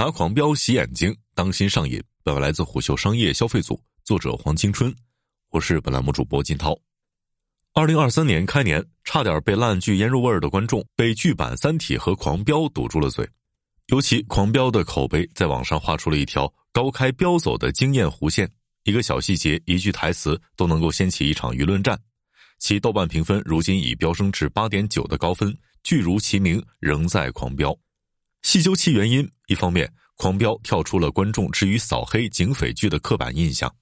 拿狂飙洗眼睛，当心上瘾。本文来自虎嗅商业消费组，作者黄青春，我是本栏目主播金涛。二零二三年开年，差点被烂剧腌入味儿的观众，被剧版《三体》和《狂飙》堵住了嘴。尤其《狂飙》的口碑在网上画出了一条高开飙走的惊艳弧线，一个小细节、一句台词都能够掀起一场舆论战。其豆瓣评分如今已飙升至八点九的高分，剧如其名，仍在狂飙。细究其原因，一方面，狂飙跳出了观众之于扫黑警匪剧的刻板印象。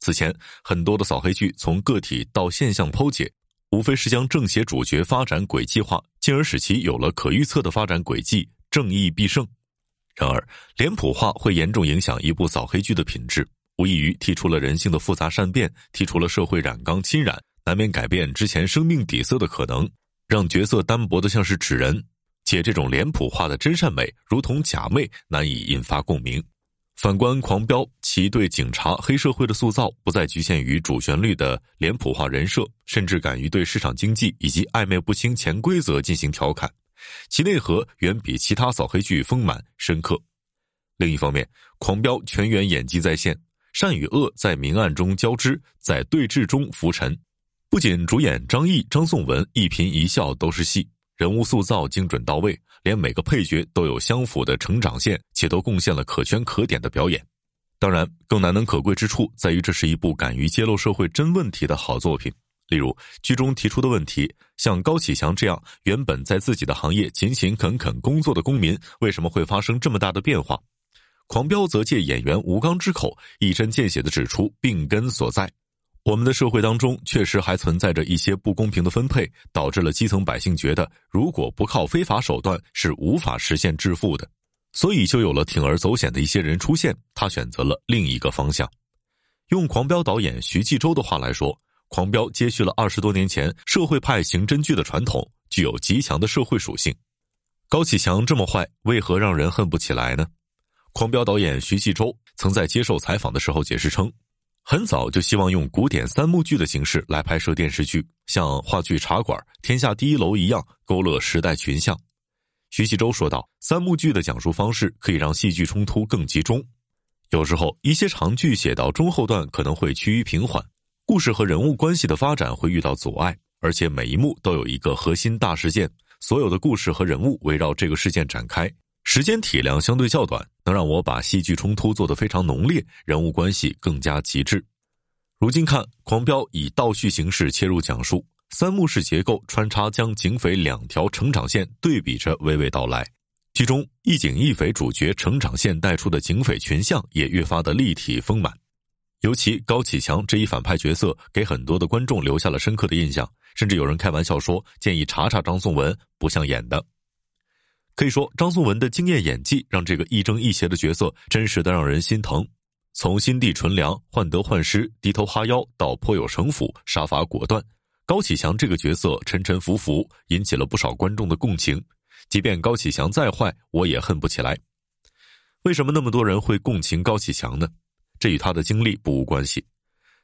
此前，很多的扫黑剧从个体到现象剖解。无非是将正邪主角发展轨迹化，进而使其有了可预测的发展轨迹，正义必胜。然而，脸谱化会严重影响一部扫黑剧的品质，无异于剔除了人性的复杂善变，剔除了社会染缸侵染难免改变之前生命底色的可能，让角色单薄的像是纸人。且这种脸谱化的真善美，如同假寐，难以引发共鸣。反观《狂飙》，其对警察、黑社会的塑造不再局限于主旋律的脸谱化人设，甚至敢于对市场经济以及暧昧不清潜规则进行调侃，其内核远比其他扫黑剧丰满深刻。另一方面，《狂飙》全员演技在线，善与恶在明暗中交织，在对峙中浮沉。不仅主演张译、张颂文一颦一笑都是戏。人物塑造精准到位，连每个配角都有相符的成长线，且都贡献了可圈可点的表演。当然，更难能可贵之处在于，这是一部敢于揭露社会真问题的好作品。例如，剧中提出的问题，像高启强这样原本在自己的行业勤勤恳恳工作的公民，为什么会发生这么大的变化？狂飙则借演员吴刚之口，一针见血地指出病根所在。我们的社会当中确实还存在着一些不公平的分配，导致了基层百姓觉得如果不靠非法手段是无法实现致富的，所以就有了铤而走险的一些人出现。他选择了另一个方向。用《狂飙》导演徐纪周的话来说，《狂飙》接续了二十多年前社会派刑侦剧的传统，具有极强的社会属性。高启强这么坏，为何让人恨不起来呢？《狂飙》导演徐纪周曾在接受采访的时候解释称。很早就希望用古典三幕剧的形式来拍摄电视剧，像话剧《茶馆》《天下第一楼》一样勾勒时代群像。徐纪周说道：“三幕剧的讲述方式可以让戏剧冲突更集中，有时候一些长剧写到中后段可能会趋于平缓，故事和人物关系的发展会遇到阻碍，而且每一幕都有一个核心大事件，所有的故事和人物围绕这个事件展开。”时间体量相对较短，能让我把戏剧冲突做得非常浓烈，人物关系更加极致。如今看《狂飙》，以倒叙形式切入讲述，三幕式结构穿插，将警匪两条成长线对比着娓娓道来。其中一警一匪主角成长线带出的警匪群像也越发的立体丰满。尤其高启强这一反派角色，给很多的观众留下了深刻的印象，甚至有人开玩笑说，建议查查张颂文不像演的。可以说，张颂文的惊艳演技让这个亦正亦邪的角色真实的让人心疼。从心地纯良、患得患失、低头哈腰到颇有城府、杀伐果断，高启强这个角色沉沉浮浮，引起了不少观众的共情。即便高启强再坏，我也恨不起来。为什么那么多人会共情高启强呢？这与他的经历不无关系。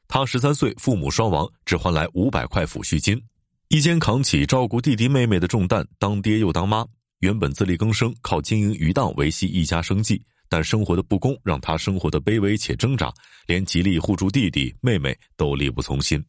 他十三岁父母双亡，只换来五百块抚恤金，一肩扛起照顾弟弟妹妹的重担，当爹又当妈。原本自力更生，靠经营鱼档维系一家生计，但生活的不公让他生活的卑微且挣扎，连极力护住弟弟妹妹都力不从心。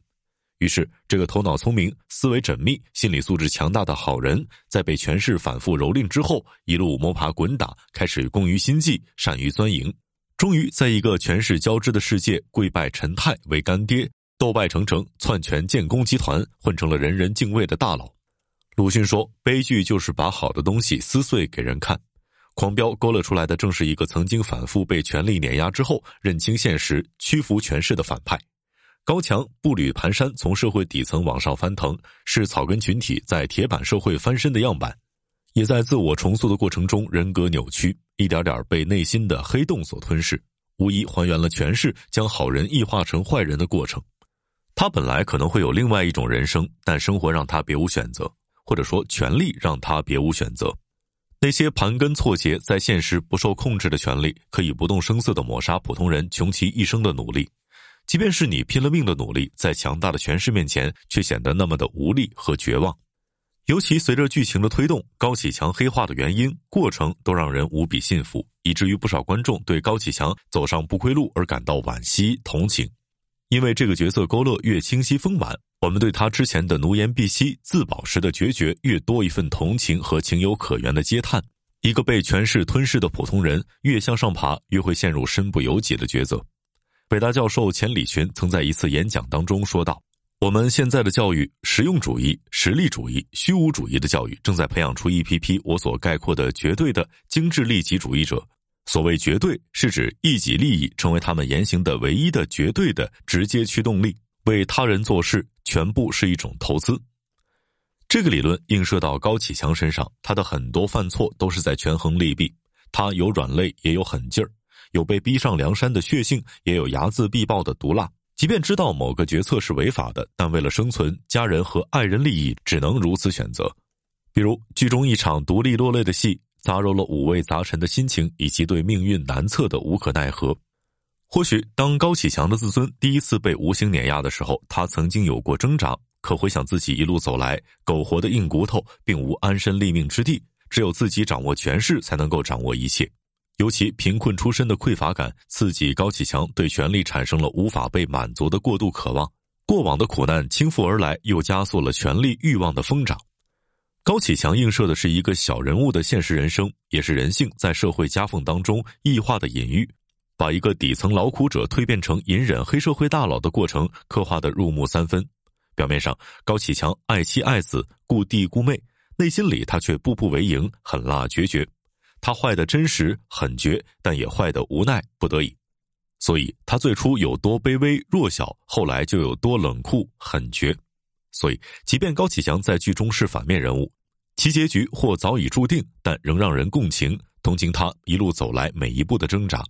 于是，这个头脑聪明、思维缜密、心理素质强大的好人，在被权势反复蹂躏之后，一路摸爬滚打，开始工于心计，善于钻营，终于在一个权势交织的世界，跪拜陈泰为干爹，斗败成城，篡权建功集团，混成了人人敬畏的大佬。鲁迅说：“悲剧就是把好的东西撕碎给人看。”狂飙勾勒出来的正是一个曾经反复被权力碾压之后认清现实、屈服权势的反派。高强步履蹒跚从社会底层往上翻腾，是草根群体在铁板社会翻身的样板，也在自我重塑的过程中人格扭曲，一点点被内心的黑洞所吞噬，无疑还原了权势将好人异化成坏人的过程。他本来可能会有另外一种人生，但生活让他别无选择。或者说，权力让他别无选择。那些盘根错节、在现实不受控制的权力，可以不动声色地抹杀普通人穷其一生的努力。即便是你拼了命的努力，在强大的权势面前，却显得那么的无力和绝望。尤其随着剧情的推动，高启强黑化的原因、过程都让人无比信服，以至于不少观众对高启强走上不归路而感到惋惜同情。因为这个角色勾勒越清晰丰满，我们对他之前的奴颜婢膝、自保时的决绝越多一份同情和情有可原的嗟叹。一个被权势吞噬的普通人，越向上爬，越会陷入身不由己的抉择。北大教授钱理群曾在一次演讲当中说道。我们现在的教育，实用主义、实力主义、虚无主义的教育，正在培养出一批批我所概括的绝对的精致利己主义者。所谓绝对，是指一己利益成为他们言行的唯一的绝对的直接驱动力，为他人做事全部是一种投资。这个理论映射到高启强身上，他的很多犯错都是在权衡利弊。他有软肋，也有狠劲儿；有被逼上梁山的血性，也有睚眦必报的毒辣。即便知道某个决策是违法的，但为了生存、家人和爱人利益，只能如此选择。比如剧中一场独立落泪的戏，杂糅了五味杂陈的心情以及对命运难测的无可奈何。或许当高启强的自尊第一次被无形碾压的时候，他曾经有过挣扎。可回想自己一路走来，苟活的硬骨头，并无安身立命之地，只有自己掌握权势，才能够掌握一切。尤其贫困出身的匮乏感，刺激高启强对权力产生了无法被满足的过度渴望。过往的苦难倾覆而来，又加速了权力欲望的疯长。高启强映射的是一个小人物的现实人生，也是人性在社会夹缝当中异化的隐喻，把一个底层劳苦者蜕变成隐忍黑社会大佬的过程刻画得入木三分。表面上，高启强爱妻爱子，顾弟顾妹，内心里他却步步为营，狠辣决绝。他坏的真实狠绝，但也坏的无奈不得已，所以他最初有多卑微弱小，后来就有多冷酷狠绝。所以，即便高启强在剧中是反面人物，其结局或早已注定，但仍让人共情同情他一路走来每一步的挣扎。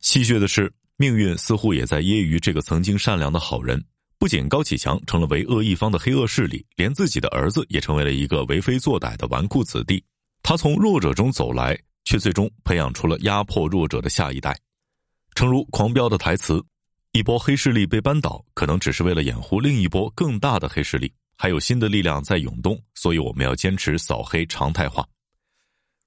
戏谑的是，命运似乎也在揶揄这个曾经善良的好人。不仅高启强成了为恶一方的黑恶势力，连自己的儿子也成为了一个为非作歹的纨绔子弟。他从弱者中走来，却最终培养出了压迫弱者的下一代。诚如《狂飙》的台词：“一波黑势力被扳倒，可能只是为了掩护另一波更大的黑势力，还有新的力量在涌动，所以我们要坚持扫黑常态化。”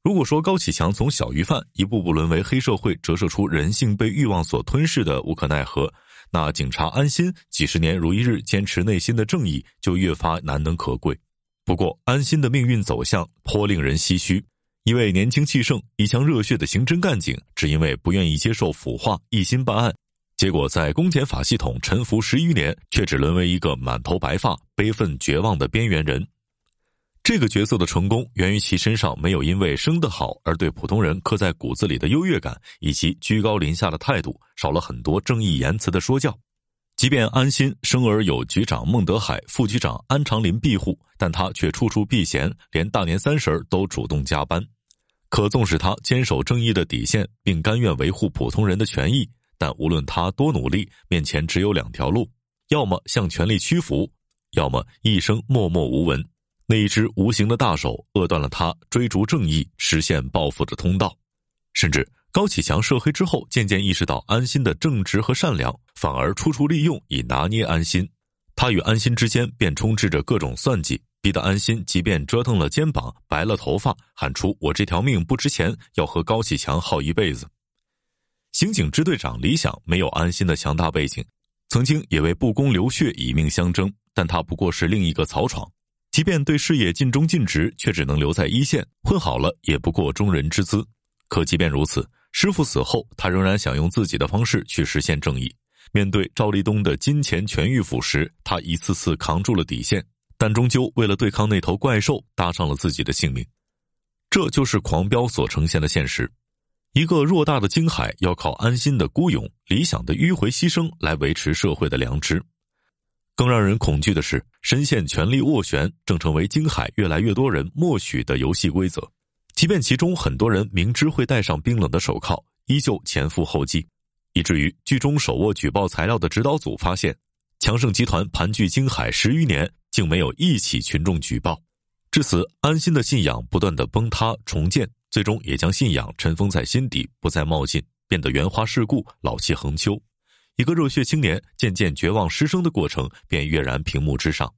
如果说高启强从小鱼贩一步步沦为黑社会，折射出人性被欲望所吞噬的无可奈何，那警察安心几十年如一日坚持内心的正义，就越发难能可贵。不过，安心的命运走向颇令人唏嘘。一位年轻气盛、一腔热血的刑侦干警，只因为不愿意接受腐化，一心办案，结果在公检法系统沉浮十余年，却只沦为一个满头白发、悲愤绝望的边缘人。这个角色的成功，源于其身上没有因为生得好而对普通人刻在骨子里的优越感，以及居高临下的态度，少了很多正义言辞的说教。即便安心生而有局长孟德海、副局长安长林庇护，但他却处处避嫌，连大年三十都主动加班。可纵使他坚守正义的底线，并甘愿维护普通人的权益，但无论他多努力，面前只有两条路：要么向权力屈服，要么一生默默无闻。那一只无形的大手扼断了他追逐正义、实现抱负的通道，甚至。高启强涉黑之后，渐渐意识到安心的正直和善良，反而处处利用以拿捏安心。他与安心之间便充斥着各种算计，逼得安心即便折腾了肩膀、白了头发，喊出“我这条命不值钱，要和高启强耗一辈子”。刑警支队长李想没有安心的强大背景，曾经也为不公流血以命相争，但他不过是另一个曹闯，即便对事业尽忠尽职，却只能留在一线，混好了也不过中人之资。可即便如此。师傅死后，他仍然想用自己的方式去实现正义。面对赵立东的金钱权欲腐蚀，他一次次扛住了底线，但终究为了对抗那头怪兽，搭上了自己的性命。这就是狂飙所呈现的现实：一个偌大的京海，要靠安心的孤勇、理想的迂回牺牲来维持社会的良知。更让人恐惧的是，深陷权力斡旋，正成为京海越来越多人默许的游戏规则。即便其中很多人明知会戴上冰冷的手铐，依旧前赴后继，以至于剧中手握举报材料的指导组发现，强盛集团盘踞京海十余年，竟没有一起群众举报。至此，安心的信仰不断的崩塌重建，最终也将信仰尘封在心底，不再冒进，变得圆滑世故、老气横秋。一个热血青年渐渐绝望失声的过程，便跃然屏幕之上。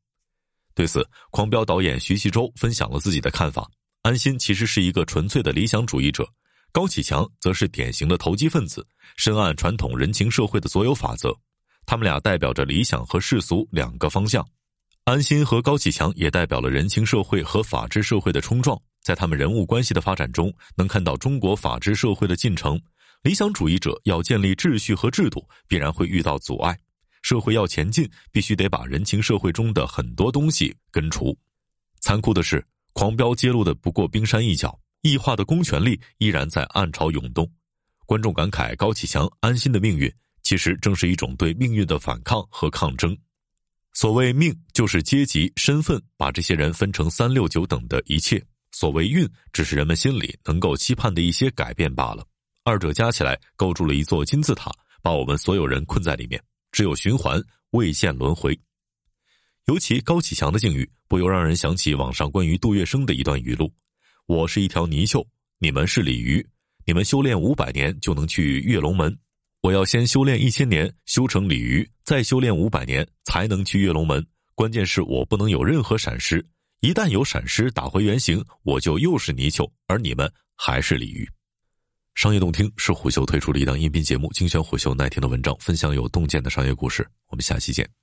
对此，狂飙导演徐锡洲分享了自己的看法：安心其实是一个纯粹的理想主义者，高启强则是典型的投机分子，深谙传统人情社会的所有法则。他们俩代表着理想和世俗两个方向。安心和高启强也代表了人情社会和法治社会的冲撞。在他们人物关系的发展中，能看到中国法治社会的进程。理想主义者要建立秩序和制度，必然会遇到阻碍。社会要前进，必须得把人情社会中的很多东西根除。残酷的是，狂飙揭露的不过冰山一角，异化的公权力依然在暗潮涌动。观众感慨高启强安心的命运，其实正是一种对命运的反抗和抗争。所谓命，就是阶级、身份把这些人分成三六九等的一切；所谓运，只是人们心里能够期盼的一些改变罢了。二者加起来，构筑了一座金字塔，把我们所有人困在里面。只有循环，未见轮回。尤其高启强的境遇，不由让人想起网上关于杜月笙的一段语录：“我是一条泥鳅，你们是鲤鱼，你们修炼五百年就能去跃龙门，我要先修炼一千年，修成鲤鱼，再修炼五百年才能去跃龙门。关键是我不能有任何闪失，一旦有闪失，打回原形，我就又是泥鳅，而你们还是鲤鱼。”商业洞听是虎嗅推出的一档音频节目，精选虎嗅耐听的文章，分享有洞见的商业故事。我们下期见。